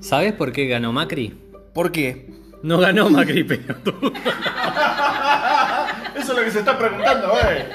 ¿Sabes por qué ganó Macri? ¿Por qué? No ganó Macri, pero Eso es lo que se está preguntando, eh.